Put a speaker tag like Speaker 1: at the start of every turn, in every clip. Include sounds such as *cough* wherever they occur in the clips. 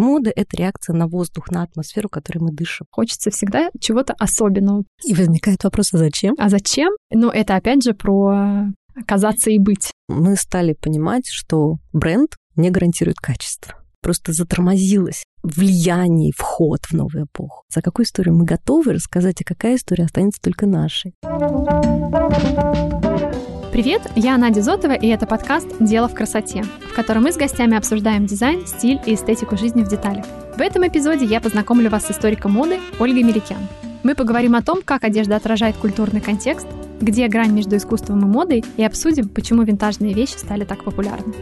Speaker 1: Мода — это реакция на воздух, на атмосферу, которой мы дышим.
Speaker 2: Хочется всегда чего-то особенного.
Speaker 1: И возникает вопрос, а зачем?
Speaker 2: А зачем? Ну, это опять же про казаться и быть.
Speaker 1: Мы стали понимать, что бренд не гарантирует качество. Просто затормозилось влияние, вход в новую эпоху. За какую историю мы готовы рассказать, а какая история останется только нашей.
Speaker 2: Привет, я Надя Зотова, и это подкаст «Дело в красоте», в котором мы с гостями обсуждаем дизайн, стиль и эстетику жизни в деталях. В этом эпизоде я познакомлю вас с историком моды Ольгой Меликян. Мы поговорим о том, как одежда отражает культурный контекст, где грань между искусством и модой, и обсудим, почему винтажные вещи стали так популярны.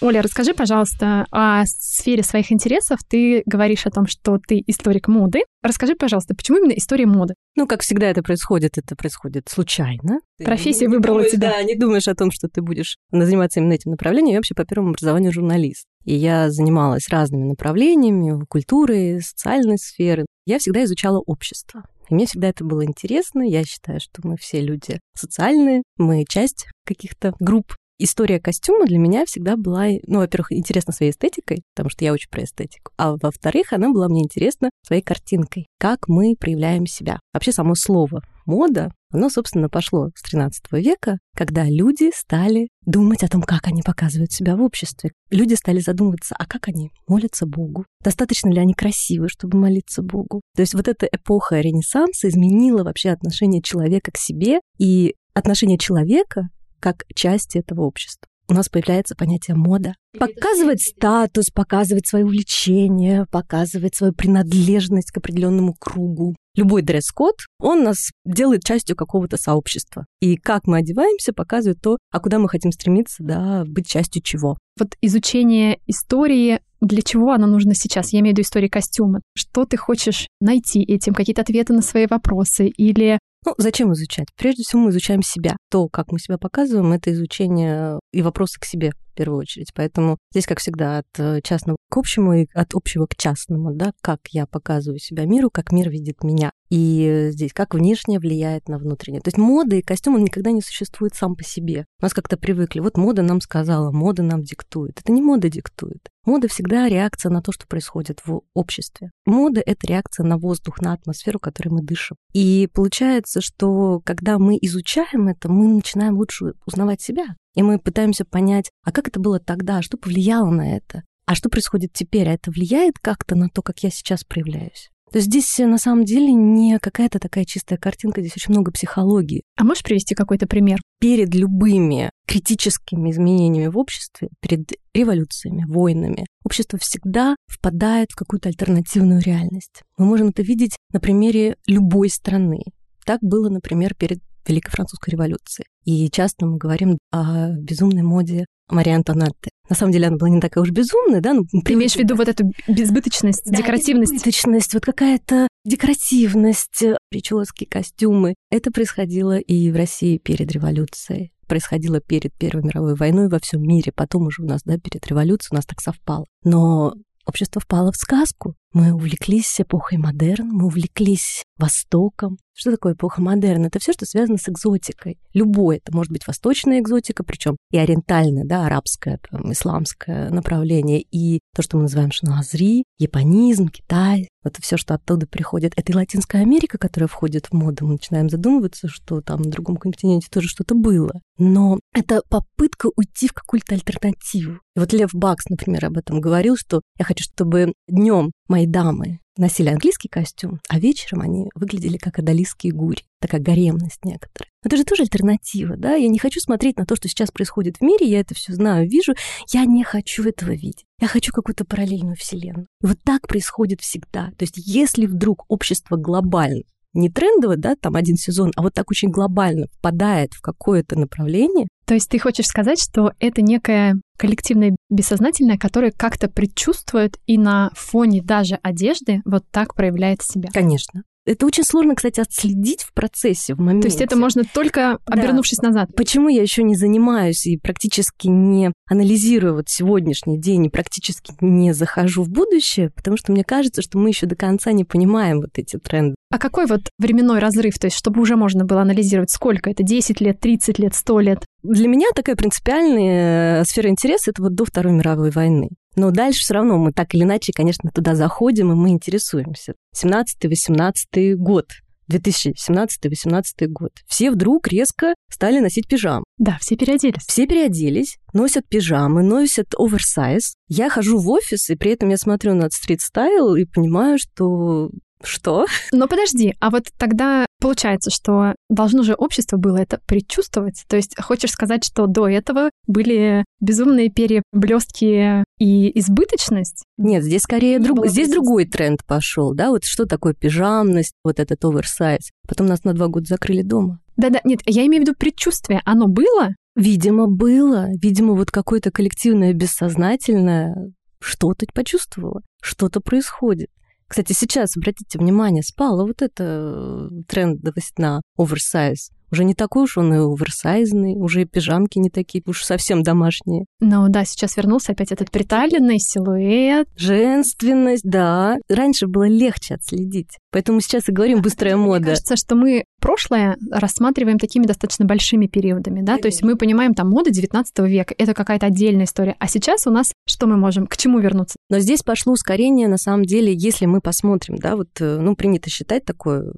Speaker 2: Оля, расскажи, пожалуйста, о сфере своих интересов. Ты говоришь о том, что ты историк моды. Расскажи, пожалуйста, почему именно история моды?
Speaker 1: Ну, как всегда это происходит, это происходит случайно.
Speaker 2: Профессия не, выбрала
Speaker 1: думаешь,
Speaker 2: тебя.
Speaker 1: Да, не думаешь о том, что ты будешь заниматься именно этим направлением. Я вообще по первому образованию журналист. И я занималась разными направлениями, культуры, социальной сферы. Я всегда изучала общество. И мне всегда это было интересно. Я считаю, что мы все люди социальные, мы часть каких-то групп история костюма для меня всегда была, ну, во-первых, интересна своей эстетикой, потому что я очень про эстетику, а во-вторых, она была мне интересна своей картинкой, как мы проявляем себя. Вообще само слово мода, оно, собственно, пошло с 13 века, когда люди стали думать о том, как они показывают себя в обществе. Люди стали задумываться, а как они молятся Богу? Достаточно ли они красивы, чтобы молиться Богу? То есть вот эта эпоха Ренессанса изменила вообще отношение человека к себе, и отношение человека как части этого общества. У нас появляется понятие мода. Показывать статус, показывать свое увлечение, показывать свою принадлежность к определенному кругу. Любой дресс-код, он нас делает частью какого-то сообщества. И как мы одеваемся, показывает то, а куда мы хотим стремиться, да, быть частью чего.
Speaker 2: Вот изучение истории, для чего оно нужно сейчас? Я имею в виду истории костюма. Что ты хочешь найти этим? Какие-то ответы на свои вопросы? Или
Speaker 1: ну, зачем изучать? Прежде всего мы изучаем себя. То, как мы себя показываем, это изучение и вопросы к себе первую очередь. Поэтому здесь, как всегда, от э, частного к общему и от общего к частному, да, как я показываю себя миру, как мир видит меня. И здесь как внешнее влияет на внутреннее. То есть мода и костюм, он никогда не существует сам по себе. У нас как-то привыкли. Вот мода нам сказала, мода нам диктует. Это не мода диктует. Мода всегда реакция на то, что происходит в обществе. Мода — это реакция на воздух, на атмосферу, которой мы дышим. И получается, что когда мы изучаем это, мы начинаем лучше узнавать себя. И мы пытаемся понять, а как это было тогда, что повлияло на это, а что происходит теперь, а это влияет как-то на то, как я сейчас проявляюсь. То есть здесь э, на самом деле не какая-то такая чистая картинка, здесь очень много психологии.
Speaker 2: А можешь привести какой-то пример?
Speaker 1: Перед любыми критическими изменениями в обществе, перед революциями, войнами, общество всегда впадает в какую-то альтернативную реальность. Мы можем это видеть на примере любой страны. Так было, например, перед Великой Французской революцией. И часто мы говорим о безумной моде Марии Антонетты. На самом деле она была не такая уж безумная, да? Ну,
Speaker 2: Ты имеешь в виду вот эту безбыточность, да, декоративность?
Speaker 1: Безбыточность, вот какая-то декоративность, прически, костюмы. Это происходило и в России перед революцией происходило перед Первой мировой войной во всем мире, потом уже у нас, да, перед революцией у нас так совпало. Но общество впало в сказку. Мы увлеклись эпохой модерн, мы увлеклись Востоком. Что такое эпоха модерн? Это все, что связано с экзотикой. Любое. Это может быть восточная экзотика, причем и ориентальная, да, арабское, там, исламское направление, и то, что мы называем шнуазри, японизм, Китай. Это все, что оттуда приходит. Это и Латинская Америка, которая входит в моду. Мы начинаем задумываться, что там на другом континенте тоже что-то было. Но это попытка уйти в какую-то альтернативу. И вот Лев Бакс, например, об этом говорил, что я хочу, чтобы днем мои дамы носили английский костюм, а вечером они выглядели как адалийские гури, такая гаремность некоторая. Это же тоже альтернатива, да? Я не хочу смотреть на то, что сейчас происходит в мире, я это все знаю, вижу, я не хочу этого видеть. Я хочу какую-то параллельную вселенную. Вот так происходит всегда. То есть если вдруг общество глобально не трендово, да, там один сезон, а вот так очень глобально впадает в какое-то направление.
Speaker 2: То есть ты хочешь сказать, что это некое коллективное бессознательное, которое как-то предчувствует и на фоне даже одежды вот так проявляет себя?
Speaker 1: Конечно. Это очень сложно, кстати, отследить в процессе, в моменте.
Speaker 2: То есть это можно только обернувшись да. назад.
Speaker 1: Почему я еще не занимаюсь и практически не анализирую вот сегодняшний день и практически не захожу в будущее? Потому что мне кажется, что мы еще до конца не понимаем вот эти тренды.
Speaker 2: А какой вот временной разрыв, то есть чтобы уже можно было анализировать, сколько это, 10 лет, 30 лет, 100 лет?
Speaker 1: Для меня такая принципиальная э, сфера интереса — это вот до Второй мировой войны. Но дальше все равно мы так или иначе, конечно, туда заходим, и мы интересуемся. 17-18 год 2017-2018 год. Все вдруг резко стали носить пижам.
Speaker 2: Да, все переоделись.
Speaker 1: Все переоделись, носят пижамы, носят оверсайз. Я хожу в офис, и при этом я смотрю на стрит-стайл и понимаю, что что?
Speaker 2: Но подожди, а вот тогда получается, что должно же общество было это предчувствовать. То есть хочешь сказать, что до этого были безумные переблестки и избыточность?
Speaker 1: Нет, здесь скорее друг... здесь другой тренд пошел, да, вот что такое пижамность, вот этот оверсайз. Потом нас на два года закрыли дома.
Speaker 2: Да-да, нет, я имею в виду предчувствие. Оно было?
Speaker 1: Видимо, было. Видимо, вот какое-то коллективное бессознательное что-то почувствовало, что-то происходит. Кстати, сейчас, обратите внимание, спала вот это э, трендовость на оверсайз. Уже не такой уж он и оверсайзный, уже и пижамки не такие уж совсем домашние.
Speaker 2: Ну да, сейчас вернулся опять этот приталенный силуэт.
Speaker 1: Женственность, да. Раньше было легче отследить. Поэтому сейчас и говорим быстрая мода.
Speaker 2: Мне кажется, что мы прошлое рассматриваем такими достаточно большими периодами, да, Конечно. то есть мы понимаем там мода 19 века, это какая-то отдельная история, а сейчас у нас что мы можем, к чему вернуться?
Speaker 1: Но здесь пошло ускорение, на самом деле, если мы посмотрим, да, вот, э, ну, принято считать такое,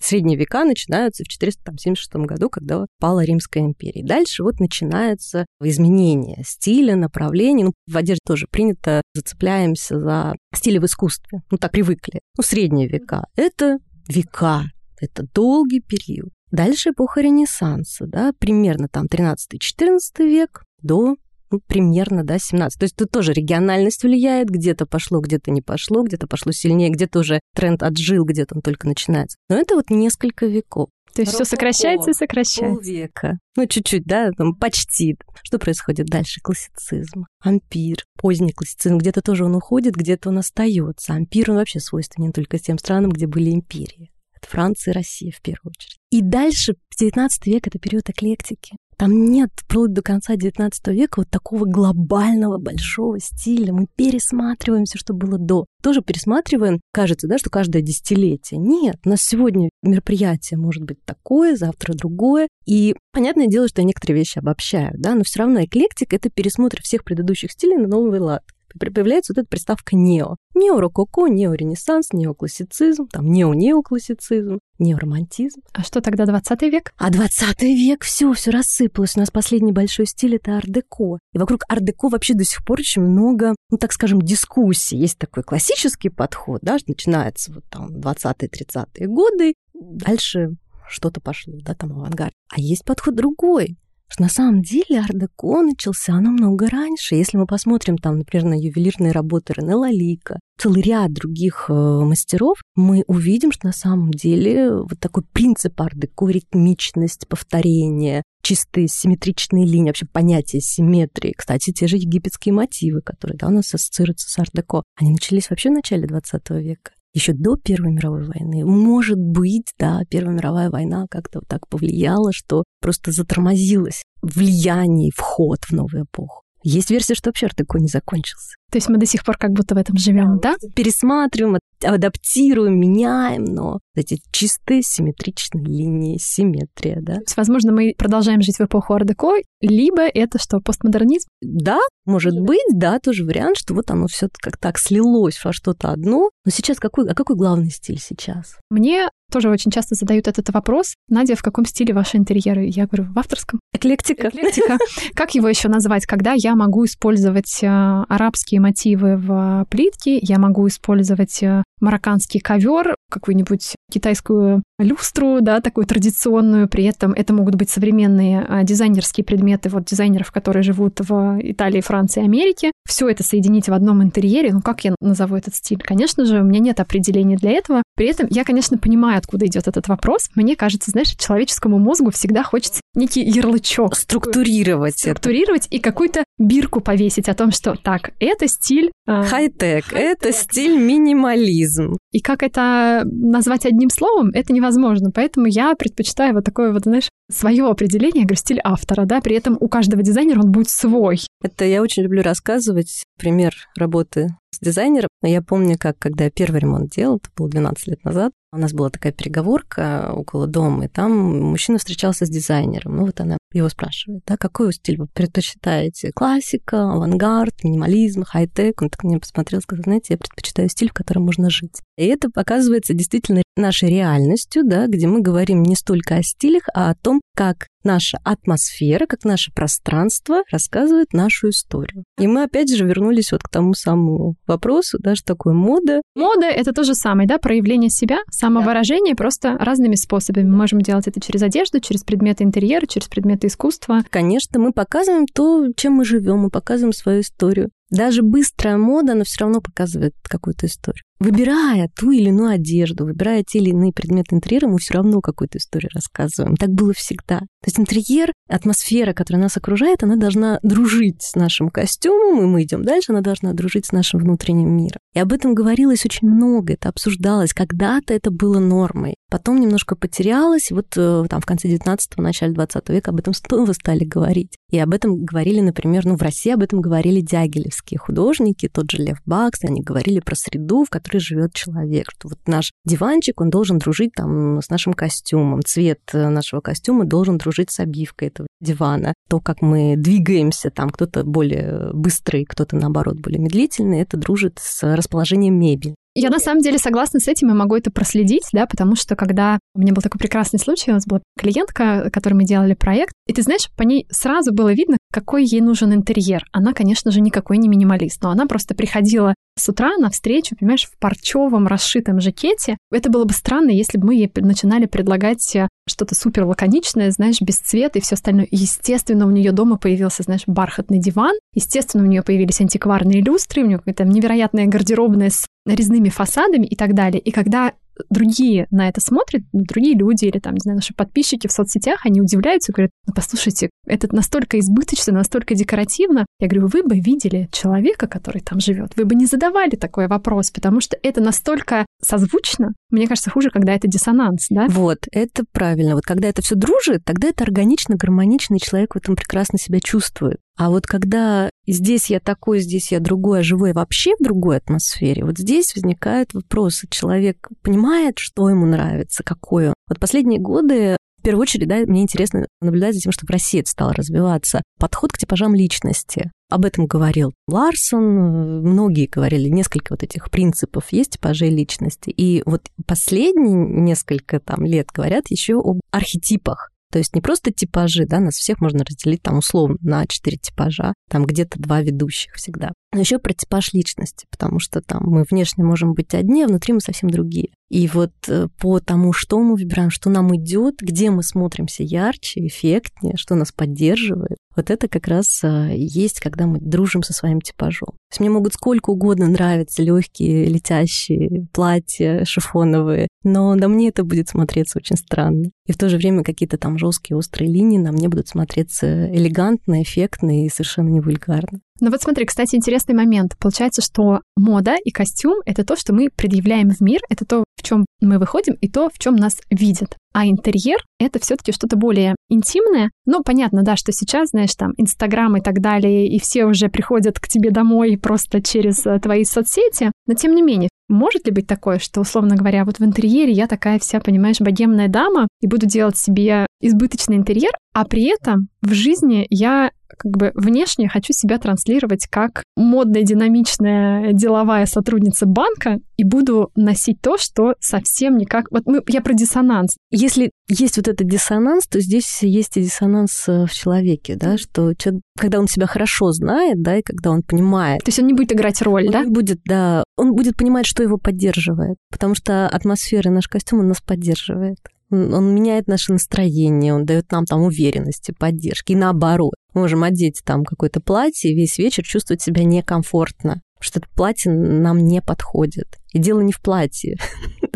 Speaker 1: средние века начинаются в 476 году, когда пала Римская империя. Дальше вот начинается изменение стиля, направления, ну, в одежде тоже принято, зацепляемся за стили в искусстве, ну, так привыкли, ну, средние века. Это века, это долгий период. Дальше эпоха Ренессанса, да, примерно там 13-14 век до ну, примерно, да, 17. То есть тут тоже региональность влияет, где-то пошло, где-то не пошло, где-то пошло сильнее, где-то уже тренд отжил, где-то он только начинается. Но это вот несколько веков.
Speaker 2: То есть все сокращается и сокращается.
Speaker 1: Полвека. Ну, чуть-чуть, да, там почти. Что происходит дальше? Классицизм, ампир, поздний классицизм. Где-то тоже он уходит, где-то он остается. Ампир, он вообще свойственен только тем странам, где были империи. Это Франция и Россия в первую очередь. И дальше 19 век — это период эклектики. Там нет вплоть до конца XIX века вот такого глобального большого стиля. Мы пересматриваем все, что было до. Тоже пересматриваем. Кажется, да, что каждое десятилетие. Нет, у нас сегодня мероприятие может быть такое, завтра другое. И понятное дело, что я некоторые вещи обобщаю, да, но все равно эклектика — это пересмотр всех предыдущих стилей на новый лад появляется вот эта приставка нео. Нео-рококо, нео-ренессанс, неоклассицизм, там нео-неоклассицизм, неоромантизм.
Speaker 2: А что тогда 20 век?
Speaker 1: А 20 век все, все рассыпалось. У нас последний большой стиль это ар-деко. И вокруг ар-деко вообще до сих пор очень много, ну так скажем, дискуссий. Есть такой классический подход, да, начинается вот там 20-30-е годы, дальше что-то пошло, да, там авангард. А есть подход другой что на самом деле ар-деко начался намного раньше. Если мы посмотрим там, например, на ювелирные работы Рене Лалика, целый ряд других э, мастеров, мы увидим, что на самом деле вот такой принцип ар-деко, ритмичность, повторение, чистые симметричные линии, вообще понятие симметрии. Кстати, те же египетские мотивы, которые да, у нас ассоциируются с ар-деко, они начались вообще в начале 20 века еще до Первой мировой войны. Может быть, да, Первая мировая война как-то так повлияла, что просто затормозилось влияние, вход в новую эпоху. Есть версия, что вообще артеко не закончился.
Speaker 2: То есть мы до сих пор как будто в этом живем, да?
Speaker 1: да? Пересматриваем, адаптируем, меняем, но эти чистые симметричные линии, симметрия, да. То
Speaker 2: есть, возможно, мы продолжаем жить в эпоху ар-деко, либо это что, постмодернизм?
Speaker 1: Да, может может быть, да, тоже вариант, что вот оно все как так слилось во что-то одно. Но сейчас какой, а какой главный стиль сейчас?
Speaker 2: Мне тоже очень часто задают этот вопрос. Надя, в каком стиле ваши интерьеры? Я говорю, в авторском.
Speaker 1: Эклектика.
Speaker 2: Эклектика. *laughs* Как его еще назвать? Когда я могу использовать э, арабские мотивы в плитке, я могу использовать э, марокканский ковер, какую-нибудь китайскую люстру, да, такую традиционную. При этом это могут быть современные дизайнерские предметы вот дизайнеров, которые живут в Италии, Франции, Америке. Все это соединить в одном интерьере. Ну, как я назову этот стиль? Конечно же, у меня нет определения для этого. При этом я, конечно, понимаю, откуда идет этот вопрос. Мне кажется, знаешь, человеческому мозгу всегда хочется некий ярлычок.
Speaker 1: Структурировать.
Speaker 2: Структурировать это. и какую-то бирку повесить о том, что так, это стиль...
Speaker 1: Э, хай-тек, хай это стиль минимализм.
Speaker 2: И как это назвать одним словом, это невозможно. Поэтому я предпочитаю вот такое вот, знаешь, свое определение, я говорю, стиль автора, да, при этом у каждого дизайнера он будет свой.
Speaker 1: Это я очень люблю рассказывать. Пример работы с дизайнером. Я помню, как когда я первый ремонт делал, это было 12 лет назад, у нас была такая переговорка около дома, и там мужчина встречался с дизайнером. Ну вот она его спрашивает, да, какой стиль вы предпочитаете? Классика, авангард, минимализм, хай-тек? Он так на меня посмотрел, сказал, знаете, я предпочитаю стиль, в котором можно жить. И это показывается действительно нашей реальностью, да, где мы говорим не столько о стилях, а о том, как наша атмосфера, как наше пространство рассказывает нашу историю. И мы опять же вернулись вот к тому самому вопросу, да, что такое мода.
Speaker 2: Мода — это то же самое, да, проявление себя, самовыражение да. просто разными способами. Мы можем делать это через одежду, через предметы интерьера, через предметы искусства.
Speaker 1: Конечно, мы показываем то, чем мы живем, мы показываем свою историю. Даже быстрая мода, она все равно показывает какую-то историю. Выбирая ту или иную одежду, выбирая те или иные предметы интерьера, мы все равно какую-то историю рассказываем. Так было всегда. То есть интерьер, атмосфера, которая нас окружает, она должна дружить с нашим костюмом, и мы идем дальше, она должна дружить с нашим внутренним миром. И об этом говорилось очень много, это обсуждалось. Когда-то это было нормой. Потом немножко потерялось, вот э, там в конце 19-го, начале 20 века об этом снова стали говорить. И об этом говорили, например, ну, в России об этом говорили дягилевские художники, тот же Лев Бакс, они говорили про среду, в которой живет человек, что вот наш диванчик, он должен дружить там с нашим костюмом, цвет э, нашего костюма должен дружить с обивкой этого дивана. То, как мы двигаемся, там кто-то более быстрый, кто-то, наоборот, более медлительный, это дружит с расположением мебели.
Speaker 2: Я на самом деле согласна с этим и могу это проследить, да, потому что когда у меня был такой прекрасный случай, у нас была клиентка, которой мы делали проект, и ты знаешь, по ней сразу было видно, какой ей нужен интерьер. Она, конечно же, никакой не минималист, но она просто приходила с утра на встречу, понимаешь, в парчевом расшитом жакете. Это было бы странно, если бы мы ей начинали предлагать э, что-то супер лаконичное, знаешь, без цвета и все остальное. Естественно, у нее дома появился, знаешь, бархатный диван. Естественно, у нее появились антикварные люстры, у нее какая-то невероятная гардеробная с резными фасадами и так далее. И когда другие на это смотрят, другие люди или там, не знаю, наши подписчики в соцсетях, они удивляются, говорят, ну, послушайте, это настолько избыточно, настолько декоративно. Я говорю, вы бы видели человека, который там живет, вы бы не задавали такой вопрос, потому что это настолько созвучно. Мне кажется, хуже, когда это диссонанс, да?
Speaker 1: Вот, это правильно. Вот когда это все дружит, тогда это органично, гармонично, и человек в этом прекрасно себя чувствует. А вот когда здесь я такой, здесь я другой, а живой вообще в другой атмосфере, вот здесь возникают вопросы. Человек понимает, что ему нравится, какой он. Вот последние годы в первую очередь, да, мне интересно наблюдать за тем, что в России это стало развиваться. Подход к типажам личности. Об этом говорил Ларсон, многие говорили, несколько вот этих принципов есть типажей личности. И вот последние несколько там лет говорят еще об архетипах. То есть не просто типажи, да, нас всех можно разделить там условно на четыре типажа, там где-то два ведущих всегда. Но еще про типаж личности, потому что там мы внешне можем быть одни, а внутри мы совсем другие. И вот э, по тому, что мы выбираем, что нам идет, где мы смотримся ярче, эффектнее, что нас поддерживает, вот это как раз э, есть, когда мы дружим со своим типажом. То есть мне могут сколько угодно нравиться легкие, летящие платья шифоновые, но на мне это будет смотреться очень странно. И в то же время какие-то там жесткие, острые линии на мне будут смотреться элегантно, эффектно и совершенно не вульгарно.
Speaker 2: Ну вот смотри, кстати, интересный момент. Получается, что мода и костюм — это то, что мы предъявляем в мир, это то, в чем мы выходим, и то, в чем нас видят. А интерьер — это все таки что-то более интимное. Ну, понятно, да, что сейчас, знаешь, там, Инстаграм и так далее, и все уже приходят к тебе домой просто через э, твои соцсети. Но, тем не менее, может ли быть такое, что, условно говоря, вот в интерьере я такая вся, понимаешь, богемная дама и буду делать себе избыточный интерьер, а при этом в жизни я как бы внешне хочу себя транслировать как модная, динамичная деловая сотрудница банка и буду носить то, что совсем никак... Вот мы, я про диссонанс.
Speaker 1: Если есть вот этот диссонанс, то здесь есть и диссонанс э, в человеке, да, что когда он себя хорошо знает, да, и когда он понимает...
Speaker 2: То есть он не будет играть роль,
Speaker 1: он
Speaker 2: да?
Speaker 1: Он будет, да, он будет понимать, что его поддерживает, потому что атмосфера наш костюм, он нас поддерживает. Он меняет наше настроение, он дает нам там уверенности, поддержки. И наоборот, можем одеть там какое-то платье и весь вечер чувствовать себя некомфортно, что это платье нам не подходит. И дело не в платье.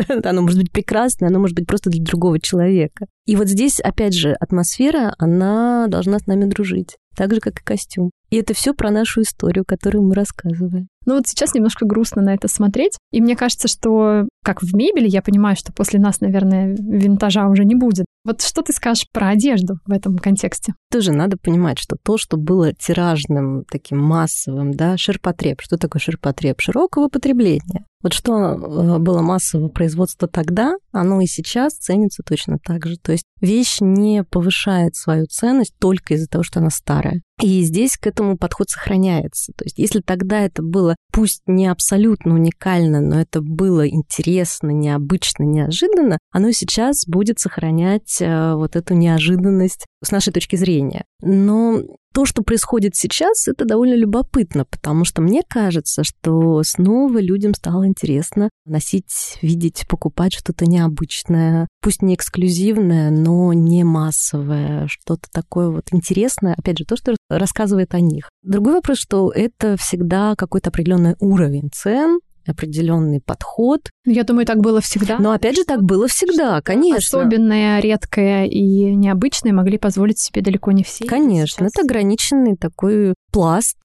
Speaker 1: *laughs* оно может быть прекрасное, оно может быть просто для другого человека. И вот здесь, опять же, атмосфера, она должна с нами дружить. так же, как и костюм. И это все про нашу историю, которую мы рассказываем.
Speaker 2: Ну вот сейчас немножко грустно на это смотреть. И мне кажется, что как в мебели, я понимаю, что после нас, наверное, винтажа уже не будет. Вот что ты скажешь про одежду в этом контексте?
Speaker 1: Тоже надо понимать, что то, что было тиражным, таким массовым, да, ширпотреб. Что такое ширпотреб? Широкого потребления. Вот что э, было массового производства тогда, оно и сейчас ценится точно так же. То есть вещь не повышает свою ценность только из-за того, что она старая. И здесь к этому подход сохраняется. То есть если тогда это было, пусть не абсолютно уникально, но это было интересно, необычно, неожиданно, оно сейчас будет сохранять э, вот эту неожиданность с нашей точки зрения. Но то, что происходит сейчас, это довольно любопытно, потому что мне кажется, что снова людям стало интересно носить, видеть, покупать что-то необычное, пусть не эксклюзивное, но не массовое, что-то такое вот интересное, опять же, то, что рассказывает о них. Другой вопрос, что это всегда какой-то определенный уровень цен, определенный подход.
Speaker 2: Ну, я думаю, так было всегда.
Speaker 1: Но опять же, так было всегда, конечно.
Speaker 2: Особенное, редкое и необычное могли позволить себе далеко не все.
Speaker 1: Конечно, это ограниченный такой пласт.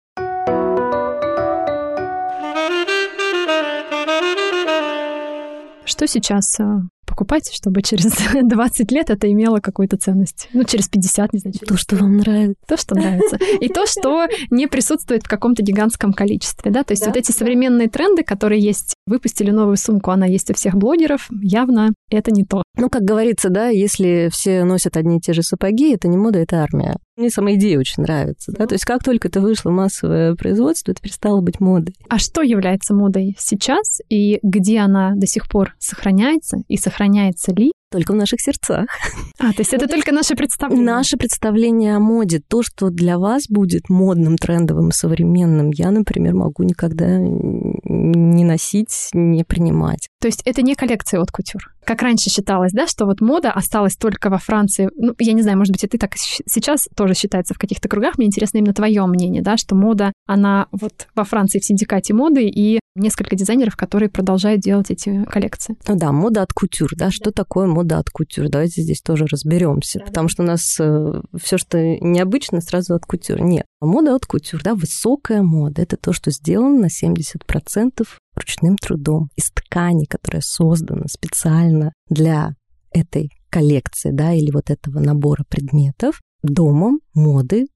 Speaker 2: Что сейчас а, покупать, чтобы через *laughs* 20 лет это имело какую-то ценность. Ну, через 50, не знаю.
Speaker 1: Через... То, что вам нравится.
Speaker 2: То, что нравится. И то, что не присутствует в каком-то гигантском количестве, да, то есть да. вот эти современные тренды, которые есть, выпустили новую сумку, она есть у всех блогеров, явно это не то.
Speaker 1: Ну, как говорится, да, если все носят одни и те же сапоги, это не мода, это армия. Мне сама идея очень нравится, да, то есть как только это вышло массовое производство, это перестало быть модой.
Speaker 2: А что является модой сейчас и где она до сих пор сохраняется и сохраняется ли?
Speaker 1: Только в наших сердцах.
Speaker 2: А, то есть это только наше представление?
Speaker 1: Наше представление о моде. То, что для вас будет модным, трендовым, современным, я, например, могу никогда не носить, не принимать.
Speaker 2: То есть это не коллекция от кутюр? Как раньше считалось, да, что вот мода осталась только во Франции. Ну, я не знаю, может быть, и ты так сейчас тоже считается в каких-то кругах. Мне интересно именно твое мнение, да, что мода, она вот во Франции в синдикате моды и несколько дизайнеров, которые продолжают делать эти коллекции.
Speaker 1: Ну да, мода от кутюр, да, что такое мода от кутюр? Давайте здесь тоже разберемся, да, потому да. что у нас э, все, что необычно, сразу от кутюр. Нет, мода от кутюр, да, высокая мода, это то, что сделано на 70% ручным трудом из ткани, которая создана специально для этой коллекции, да, или вот этого набора предметов, домом моды,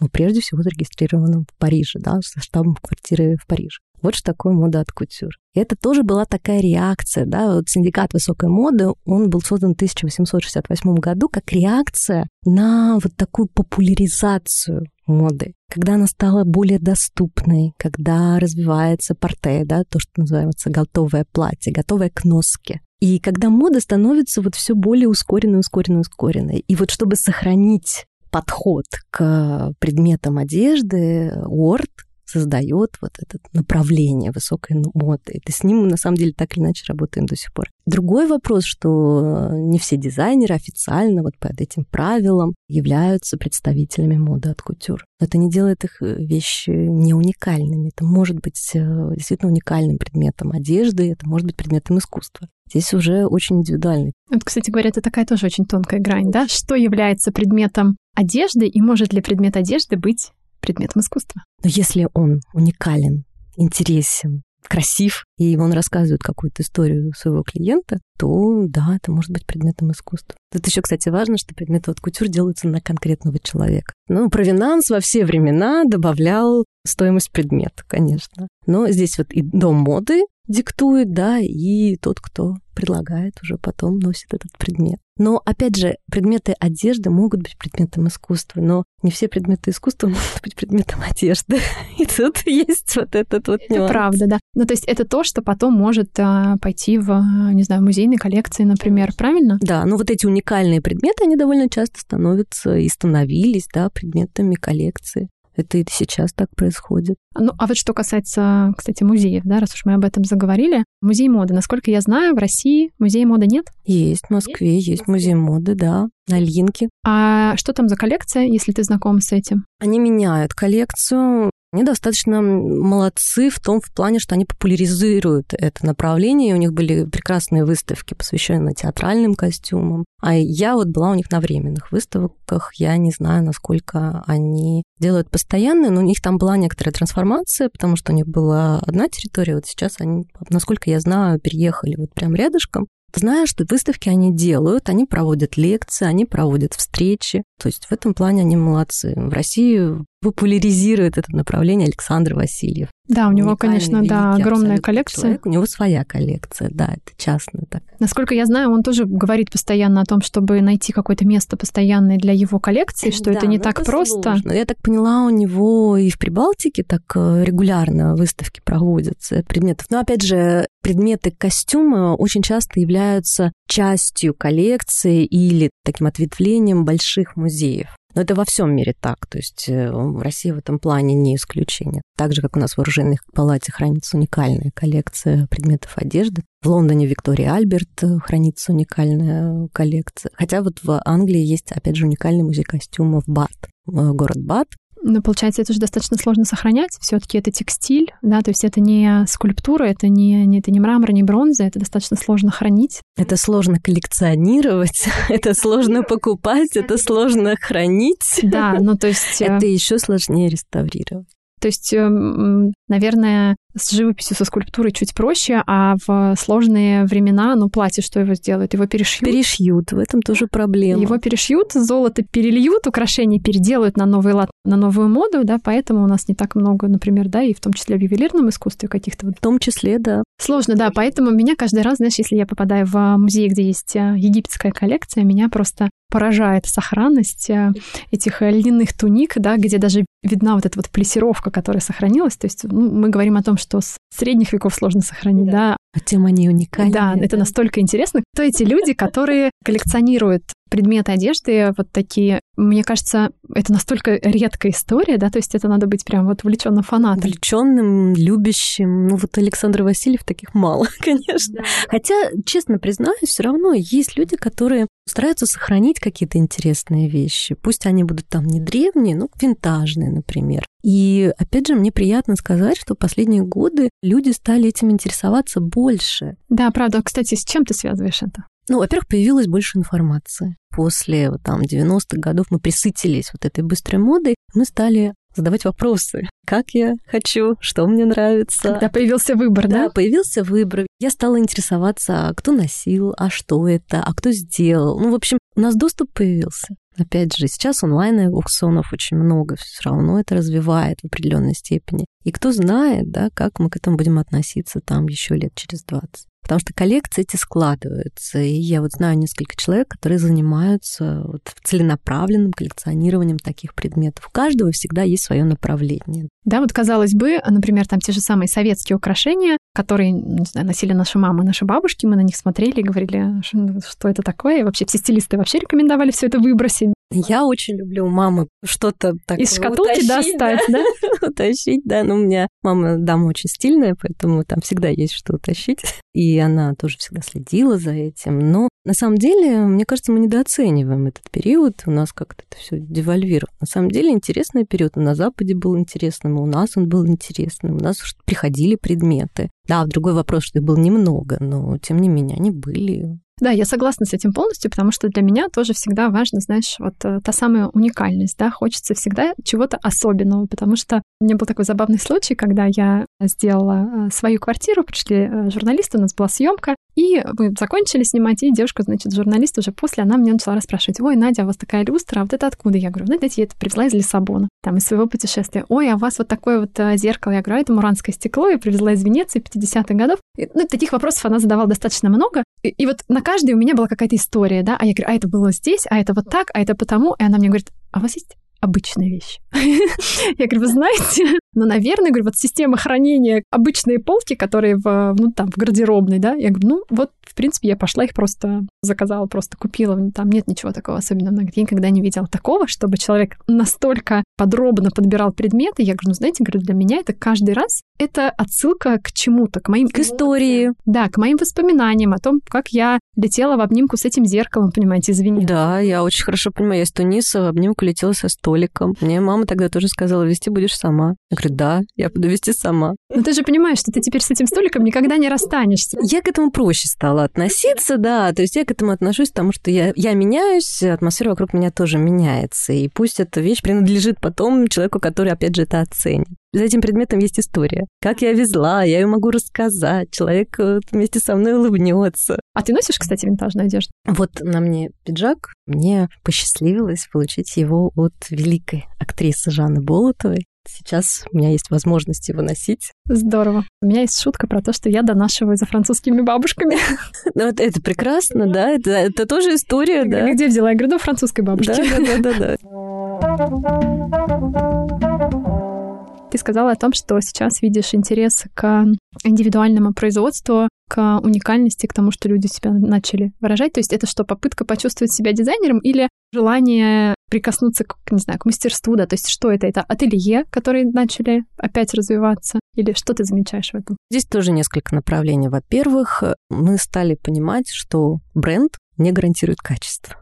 Speaker 1: ну, прежде всего зарегистрированным в Париже, да, со штабом квартиры в Париже. Вот что такое мода от кутюр. И это тоже была такая реакция, да, вот синдикат высокой моды, он был создан в 1868 году как реакция на вот такую популяризацию моды, когда она стала более доступной, когда развивается порте, да, то, что называется готовое платье, готовое к носке. И когда мода становится вот все более ускоренной, ускоренной, ускоренной. И вот чтобы сохранить подход к предметам одежды, Уорд создает вот это направление высокой моды. И с ним мы, на самом деле, так или иначе работаем до сих пор. Другой вопрос, что не все дизайнеры официально вот под этим правилам являются представителями моды от кутюр. Но это не делает их э, вещи не уникальными. Это может быть э, действительно уникальным предметом одежды, это может быть предметом искусства. Здесь уже очень индивидуальный.
Speaker 2: Вот, кстати говоря, это такая тоже очень тонкая грань, да? Что является предметом одежды и может ли предмет одежды быть предметом искусства.
Speaker 1: Но если он уникален, интересен, красив, и он рассказывает какую-то историю своего клиента, то да, это может быть предметом искусства. Тут еще, кстати, важно, что предметы от кутюр делаются на конкретного человека. Ну, провинанс во все времена добавлял стоимость предмета, конечно. Но здесь вот и дом моды диктует, да, и тот, кто предлагает, уже потом носит этот предмет. Но, опять же, предметы одежды могут быть предметом искусства, но не все предметы искусства *laughs* могут быть предметом одежды. И тут есть вот этот вот
Speaker 2: нюанс. Это правда, да. Ну, то есть это то, что потом может а, пойти в, не знаю, музейные коллекции, например, правильно?
Speaker 1: Да, но вот эти уникальные предметы, они довольно часто становятся и становились, да, предметами коллекции. Это и сейчас так происходит.
Speaker 2: Ну, а вот что касается, кстати, музеев, да, раз уж мы об этом заговорили. Музей моды, насколько я знаю, в России музея моды нет?
Speaker 1: Есть, в Москве есть, есть музей моды, да, на Ильинке.
Speaker 2: А что там за коллекция, если ты знаком с этим?
Speaker 1: Они меняют коллекцию. Они достаточно молодцы в том в плане, что они популяризируют это направление. У них были прекрасные выставки, посвященные театральным костюмам. А я вот была у них на временных выставках. Я не знаю, насколько они делают постоянные, но у них там была некоторая трансформация, потому что у них была одна территория, вот сейчас они, насколько я знаю, переехали вот прям рядышком. Знаю, что выставки они делают, они проводят лекции, они проводят встречи. То есть в этом плане они молодцы. В России популяризирует это направление Александр Васильев.
Speaker 2: Да, у него, конечно, да, огромная коллекция. Человек,
Speaker 1: у него своя коллекция, да, это частная так.
Speaker 2: Насколько я знаю, он тоже говорит постоянно о том, чтобы найти какое-то место постоянное для его коллекции, что да, это не так это просто.
Speaker 1: Сложно. Я так поняла, у него и в Прибалтике так э, регулярно выставки проводятся предметов. Но опять же, предметы костюма очень часто являются частью коллекции или таким ответвлением больших музеев. Но это во всем мире так. То есть э, Россия в этом плане не исключение. Так же, как у нас в оружейных палате хранится уникальная коллекция предметов одежды. В Лондоне Виктория Альберт э, хранится уникальная коллекция. Хотя вот в Англии есть, опять же, уникальный музей костюмов Бат, э, город Бат,
Speaker 2: но получается, это же достаточно сложно сохранять. Все-таки это текстиль, да, то есть это не скульптура, это не, не, это не мрамор, не бронза, это достаточно сложно хранить.
Speaker 1: Это сложно коллекционировать, *laughs* это сложно покупать, это сложно хранить.
Speaker 2: Да, ну то есть...
Speaker 1: Это э, еще сложнее реставрировать.
Speaker 2: То есть, эм, наверное, с живописью, со скульптурой чуть проще, а в сложные времена, ну, платье что его сделают? Его перешьют?
Speaker 1: Перешьют, в этом тоже проблема.
Speaker 2: Его перешьют, золото перельют, украшения переделают на новый лад, на новую моду, да, поэтому у нас не так много, например, да, и в том числе в ювелирном искусстве каких-то вот...
Speaker 1: В том числе, да.
Speaker 2: Сложно, да, поэтому меня каждый раз, знаешь, если я попадаю в музей, где есть э, египетская коллекция, меня просто поражает сохранность э, этих э, льняных туник, да, где даже видна вот эта вот плесировка, которая сохранилась. То есть ну, мы говорим о том, что с средних веков сложно сохранить, да. да.
Speaker 1: А тем они уникальны.
Speaker 2: Да, это настолько интересно. Кто эти люди, которые коллекционируют предметы одежды вот такие. Мне кажется, это настолько редкая история, да, то есть это надо быть прям вот увлеченным фанатом.
Speaker 1: Увлеченным, любящим. Ну вот Александр Васильев таких мало, *laughs* конечно. Да. Хотя, честно признаюсь, все равно есть люди, которые стараются сохранить какие-то интересные вещи. Пусть они будут там не древние, но винтажные, например. И опять же, мне приятно сказать, что последние годы люди стали этим интересоваться больше.
Speaker 2: Да, правда. Кстати, с чем ты связываешь это?
Speaker 1: Ну, во-первых, появилось больше информации. После вот, там 90-х годов мы присытились вот этой быстрой модой, мы стали задавать вопросы. Как я хочу, что мне нравится.
Speaker 2: Когда появился выбор, да?
Speaker 1: Да, появился выбор. Я стала интересоваться, а кто носил, а что это, а кто сделал. Ну, в общем, у нас доступ появился. Опять же, сейчас онлайн-аукционов очень много, все равно это развивает в определенной степени. И кто знает, да, как мы к этому будем относиться там еще лет через 20. Потому что коллекции эти складываются. И я вот знаю несколько человек, которые занимаются вот целенаправленным коллекционированием таких предметов. У каждого всегда есть свое направление.
Speaker 2: Да, вот казалось бы, например, там те же самые советские украшения, которые, не знаю, носили наши мамы, наши бабушки, мы на них смотрели и говорили, что это такое. И вообще все стилисты вообще рекомендовали все это выбросить.
Speaker 1: Я очень люблю у мамы что-то такое
Speaker 2: Из шкатулки
Speaker 1: утащить,
Speaker 2: достать, да?
Speaker 1: да? *laughs* утащить, да. Но у меня мама дама очень стильная, поэтому там всегда есть что утащить. *laughs* И она тоже всегда следила за этим. Но на самом деле, мне кажется, мы недооцениваем этот период. У нас как-то это все девальвировано. На самом деле интересный период. На Западе был интересным, у нас он был интересным. У нас приходили предметы. Да, другой вопрос, что их было немного, но тем не менее они были.
Speaker 2: Да, я согласна с этим полностью, потому что для меня тоже всегда важно, знаешь, вот э, та самая уникальность, да, хочется всегда чего-то особенного, потому что у меня был такой забавный случай, когда я сделала э, свою квартиру, пришли э, журналисты, у нас была съемка, и мы закончили снимать, и девушка, значит, журналист уже после, она меня начала расспрашивать, ой, Надя, а у вас такая люстра, а вот это откуда? Я говорю, ну, знаете, я это привезла из Лиссабона, там, из своего путешествия. Ой, а у вас вот такое вот зеркало? Я говорю, а это муранское стекло, я привезла из Венеции 50-х годов. И, ну, таких вопросов она задавала достаточно много. И, и вот на каждой у меня была какая-то история, да, а я говорю, а это было здесь, а это вот так, а это потому, и она мне говорит, а у вас есть обычная вещь. *laughs* Я говорю, вы знаете, ну, наверное, говорю, вот система хранения обычные полки, которые в, ну, там, в гардеробной, да, я говорю, ну, вот, в принципе, я пошла их просто заказала, просто купила, там нет ничего такого особенного. Я никогда не видела такого, чтобы человек настолько подробно подбирал предметы. Я говорю, ну, знаете, говорю, для меня это каждый раз это отсылка к чему-то, к моим...
Speaker 1: К истории.
Speaker 2: Да, к моим воспоминаниям о том, как я летела в обнимку с этим зеркалом, понимаете, извините.
Speaker 1: Да, я очень хорошо понимаю. Я из Туниса в обнимку летела со столиком. Мне мама тогда тоже сказала, вести будешь сама. Я говорю, говорю, да, я буду вести сама.
Speaker 2: Но ты же понимаешь, что ты теперь с этим столиком никогда не расстанешься.
Speaker 1: Я к этому проще стала относиться, да, то есть я к этому отношусь, потому что я, я меняюсь, атмосфера вокруг меня тоже меняется, и пусть эта вещь принадлежит потом человеку, который, опять же, это оценит. За этим предметом есть история. Как я везла, я ее могу рассказать, человек э, вместе со мной улыбнется.
Speaker 2: А ты носишь, кстати, винтажную одежду?
Speaker 1: Вот на мне пиджак. Мне посчастливилось получить его от великой актрисы Жанны Болотовой. Сейчас у меня есть возможность его носить.
Speaker 2: Здорово. У меня есть шутка про то, что я донашиваю за французскими бабушками. *laughs*
Speaker 1: Ну, вот это прекрасно, да, это, это тоже история, да.
Speaker 2: Где взяла? Я говорю, да, французской бабушки.
Speaker 1: Да, да, да, *laughs*
Speaker 2: сказала о том, что сейчас видишь интерес к индивидуальному производству, к уникальности, к тому, что люди себя начали выражать. То есть это что, попытка почувствовать себя дизайнером или желание прикоснуться к, не знаю, к мастерству, да, то есть что это? Это ателье, которые начали опять развиваться? Или что ты замечаешь в этом?
Speaker 1: Здесь тоже несколько направлений. Во-первых, мы стали понимать, что бренд не гарантирует качество.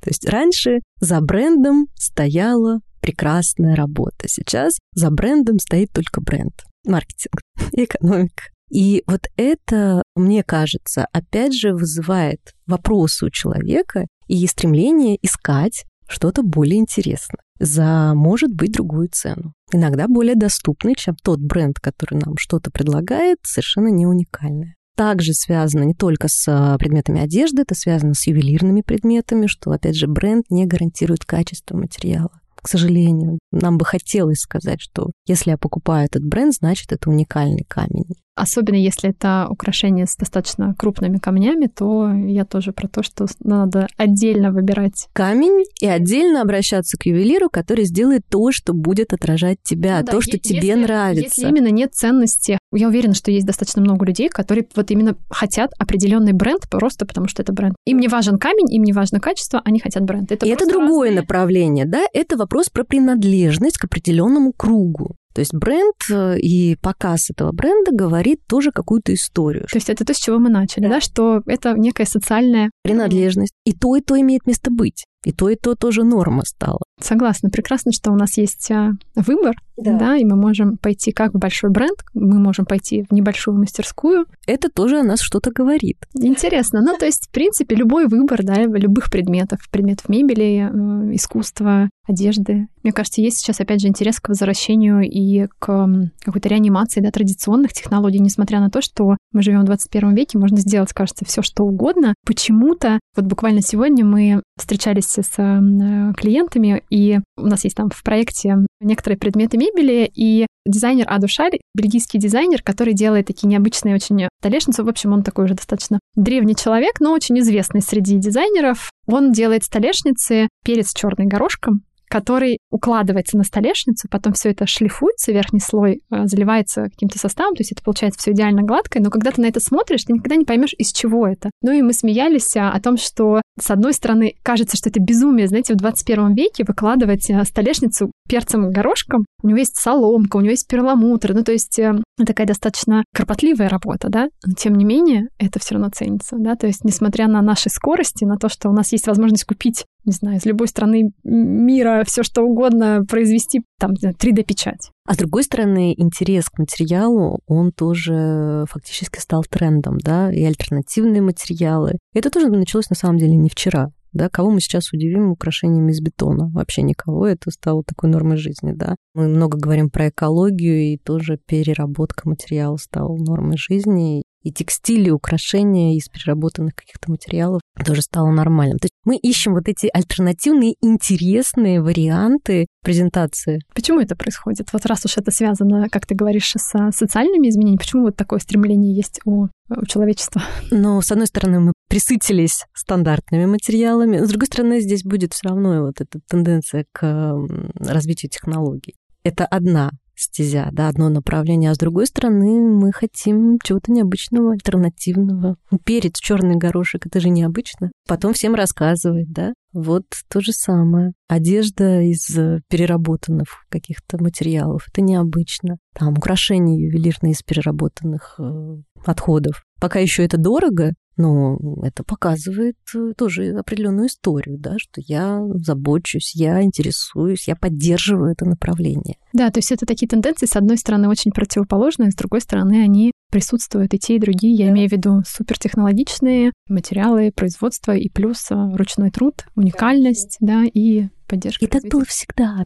Speaker 1: То есть раньше за брендом стояла прекрасная работа. Сейчас за брендом стоит только бренд, маркетинг *laughs* экономика. И вот это, мне кажется, опять же вызывает вопросы у человека и стремление искать что-то более интересное за, может быть, другую цену. Иногда более доступный, чем тот бренд, который нам что-то предлагает, совершенно не уникальное. Также связано не только с а, предметами одежды, это связано с ювелирными предметами, что, опять же, бренд не гарантирует качество материала к сожалению. Нам бы хотелось сказать, что если я покупаю этот бренд, значит, это уникальный камень.
Speaker 2: Особенно если это украшение с достаточно крупными камнями, то я тоже про то, что надо отдельно выбирать
Speaker 1: камень и отдельно обращаться к ювелиру, который сделает то, что будет отражать тебя, ну, да, то, что если, тебе нравится.
Speaker 2: Если именно нет ценности, я уверена, что есть достаточно много людей, которые вот именно хотят определенный бренд просто потому, что это бренд. Им не важен камень, им не важно качество, они хотят бренд.
Speaker 1: Это и это другое разные... направление, да? Это вопрос про принадлежность к определенному кругу. То есть бренд э, и показ этого бренда говорит тоже какую-то историю.
Speaker 2: То есть это то, с чего мы начали, да, да что это некая социальная
Speaker 1: принадлежность. И то, и то имеет место быть. И то, и то тоже норма стала.
Speaker 2: Согласна. Прекрасно, что у нас есть а, выбор, да. да, и мы можем пойти как в большой бренд, мы можем пойти в небольшую мастерскую.
Speaker 1: Это тоже о нас что-то говорит.
Speaker 2: Интересно. Ну, то есть, в принципе, любой выбор, да, любых предметов, предметов мебели, э, искусства, одежды. Мне кажется, есть сейчас, опять же, интерес к возвращению и к какой-то реанимации, да, традиционных технологий, несмотря на то, что мы живем в 21 веке, можно сделать, кажется, все что угодно. Почему-то, вот буквально сегодня мы встречались с э, клиентами, и у нас есть там в проекте некоторые предметы мебели, и дизайнер Аду Шаль, бельгийский дизайнер, который делает такие необычные очень столешницы. В общем, он такой уже достаточно древний человек, но очень известный среди дизайнеров. Он делает столешницы перец черный горошком, который укладывается на столешницу, потом все это шлифуется, верхний слой э, заливается каким-то составом, то есть это получается все идеально гладкое, но когда ты на это смотришь, ты никогда не поймешь, из чего это. Ну и мы смеялись а, о том, что с одной стороны кажется, что это безумие, знаете, в 21 веке выкладывать э, столешницу перцем горошком, у него есть соломка, у него есть перламутр, ну то есть э, такая достаточно кропотливая работа, да, но тем не менее это все равно ценится, да, то есть несмотря на наши скорости, на то, что у нас есть возможность купить не знаю, из любой страны мира все что угодно произвести, там, 3D-печать.
Speaker 1: А с другой стороны, интерес к материалу, он тоже фактически стал трендом, да, и альтернативные материалы. Это тоже началось на самом деле не вчера. Да, кого мы сейчас удивим украшениями из бетона? Вообще никого. Это стало такой нормой жизни, да. Мы много говорим про экологию, и тоже переработка материала стала нормой жизни и текстиль, и украшения из переработанных каких-то материалов тоже стало нормальным. То есть мы ищем вот эти альтернативные, интересные варианты презентации.
Speaker 2: Почему это происходит? Вот раз уж это связано, как ты говоришь, с социальными изменениями, почему вот такое стремление есть у, у человечества?
Speaker 1: Ну, с одной стороны, мы присытились стандартными материалами, с другой стороны, здесь будет все равно вот эта тенденция к развитию технологий. Это одна стезя, да, одно направление, а с другой стороны мы хотим чего-то необычного, альтернативного. Перец, черный горошек, это же необычно. Потом всем рассказывать, да. Вот то же самое. Одежда из переработанных каких-то материалов, это необычно. Там украшения ювелирные из переработанных э, отходов. Пока еще это дорого, но это показывает э, тоже определенную историю, да, что я забочусь, я интересуюсь, я поддерживаю это направление.
Speaker 2: Да, то есть это такие тенденции, с одной стороны, очень противоположные, с другой стороны, они присутствуют и те, и другие. Я да. имею в виду супертехнологичные материалы, производство и плюс э, ручной труд, уникальность, да, и поддержка.
Speaker 1: И так было всегда.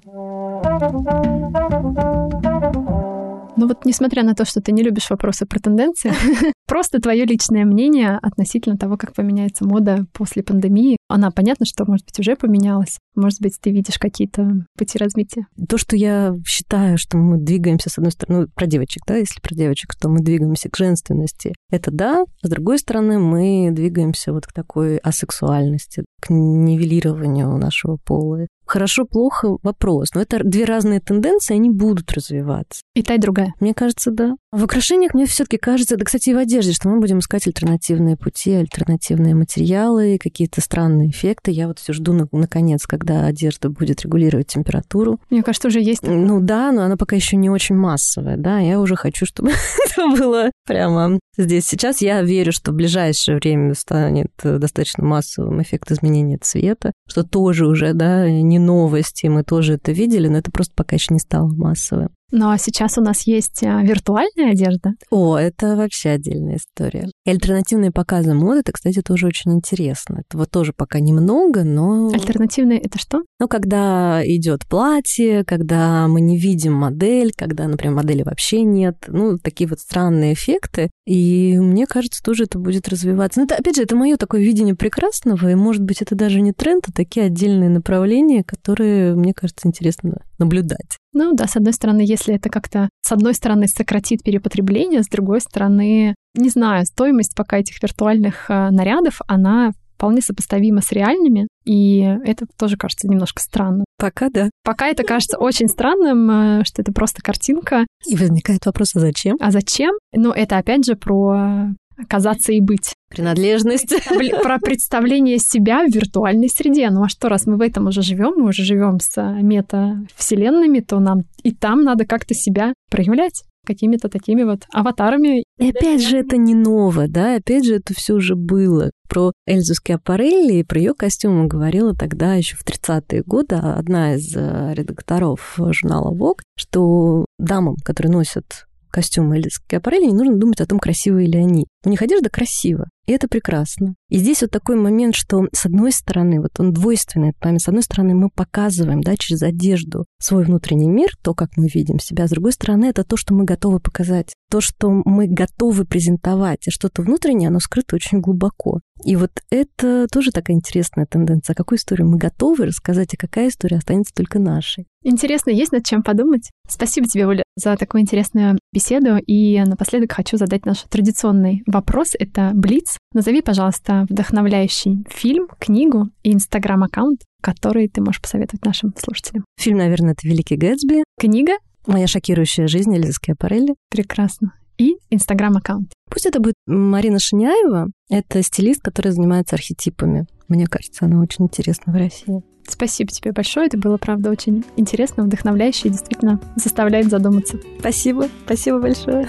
Speaker 2: Ну вот, несмотря на то, что ты не любишь вопросы про тенденции, *laughs* просто твое личное мнение относительно того, как поменяется мода после пандемии. Она понятно, что, может быть, уже поменялась. Может быть, ты видишь какие-то пути развития.
Speaker 1: То, что я считаю, что мы двигаемся, с одной стороны, ну, про девочек, да, если про девочек, то мы двигаемся к женственности. Это да. С другой стороны, мы двигаемся вот к такой асексуальности, к нивелированию нашего пола. Хорошо-плохо вопрос. Но это две разные тенденции, они будут развиваться.
Speaker 2: И та, и другая.
Speaker 1: Мне кажется, да. В украшениях мне все-таки кажется, да, кстати, и в одежде, что мы будем искать альтернативные пути, альтернативные материалы, какие-то странные эффекты. Я вот все жду, наконец, когда одежда будет регулировать температуру.
Speaker 2: Мне кажется, уже есть.
Speaker 1: Ну да, но она пока еще не очень массовая, да. Я уже хочу, чтобы *laughs* это было прямо здесь. Сейчас я верю, что в ближайшее время станет достаточно массовым эффект изменения цвета, что тоже уже, да, не новости, мы тоже это видели, но это просто пока еще не стало массовым.
Speaker 2: Ну а сейчас у нас есть а, виртуальная одежда.
Speaker 1: О, это вообще отдельная история. И альтернативные показы моды, это, кстати, тоже очень интересно. Этого тоже пока немного, но...
Speaker 2: Альтернативные это что?
Speaker 1: Ну, когда идет платье, когда мы не видим модель, когда, например, модели вообще нет. Ну, такие вот странные эффекты. И мне кажется, тоже это будет развиваться. Ну, это, опять же, это мое такое видение прекрасного, и, может быть, это даже не тренд, а такие отдельные направления, которые, мне кажется, интересно наблюдать.
Speaker 2: Ну да, с одной стороны, если это как-то, с одной стороны, сократит перепотребление, с другой стороны, не знаю, стоимость пока этих виртуальных э, нарядов, она вполне сопоставима с реальными, и это тоже кажется немножко странным.
Speaker 1: Пока да.
Speaker 2: Пока это кажется очень странным, э, что это просто картинка.
Speaker 1: И возникает вопрос, а зачем?
Speaker 2: А зачем? Ну, это опять же про казаться и быть.
Speaker 1: Принадлежность.
Speaker 2: Про представление себя в виртуальной среде. Ну а что, раз мы в этом уже живем, мы уже живем с мета-вселенными, то нам и там надо как-то себя проявлять какими-то такими вот аватарами.
Speaker 1: И опять же, это не ново, да, опять же, это все уже было. Про Эльзу Скиапарелли и про ее костюмы говорила тогда еще в 30-е годы одна из э, редакторов журнала Vogue, что дамам, которые носят костюмы или Скиапарелли, не нужно думать о том, красивые ли они. У них одежда красива, и это прекрасно. И здесь вот такой момент, что с одной стороны, вот он двойственный этот момент, с одной стороны мы показываем, да, через одежду свой внутренний мир, то, как мы видим себя, с другой стороны, это то, что мы готовы показать, то, что мы готовы презентовать, и что-то внутреннее, оно скрыто очень глубоко. И вот это тоже такая интересная тенденция. Какую историю мы готовы рассказать, а какая история останется только нашей.
Speaker 2: Интересно, есть над чем подумать. Спасибо тебе, Оля, за такую интересную беседу. И напоследок хочу задать наш традиционный вопрос. Это Блиц. Назови, пожалуйста, вдохновляющий фильм, книгу и инстаграм-аккаунт, который ты можешь посоветовать нашим слушателям.
Speaker 1: Фильм, наверное, это «Великий Гэтсби».
Speaker 2: Книга?
Speaker 1: «Моя шокирующая жизнь» Эльзы Скиапарелли.
Speaker 2: Прекрасно. И инстаграм-аккаунт.
Speaker 1: Пусть это будет Марина Шиняева. Это стилист, который занимается архетипами. Мне кажется, она очень интересна в России.
Speaker 2: Спасибо тебе большое. Это было, правда, очень интересно, вдохновляюще и действительно заставляет задуматься.
Speaker 1: Спасибо. Спасибо большое.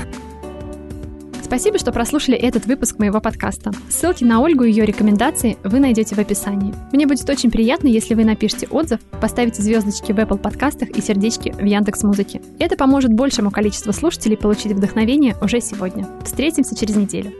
Speaker 2: Спасибо, что прослушали этот выпуск моего подкаста. Ссылки на Ольгу и ее рекомендации вы найдете в описании. Мне будет очень приятно, если вы напишите отзыв, поставите звездочки в Apple подкастах и сердечки в Яндекс Музыке. Это поможет большему количеству слушателей получить вдохновение уже сегодня. Встретимся через неделю.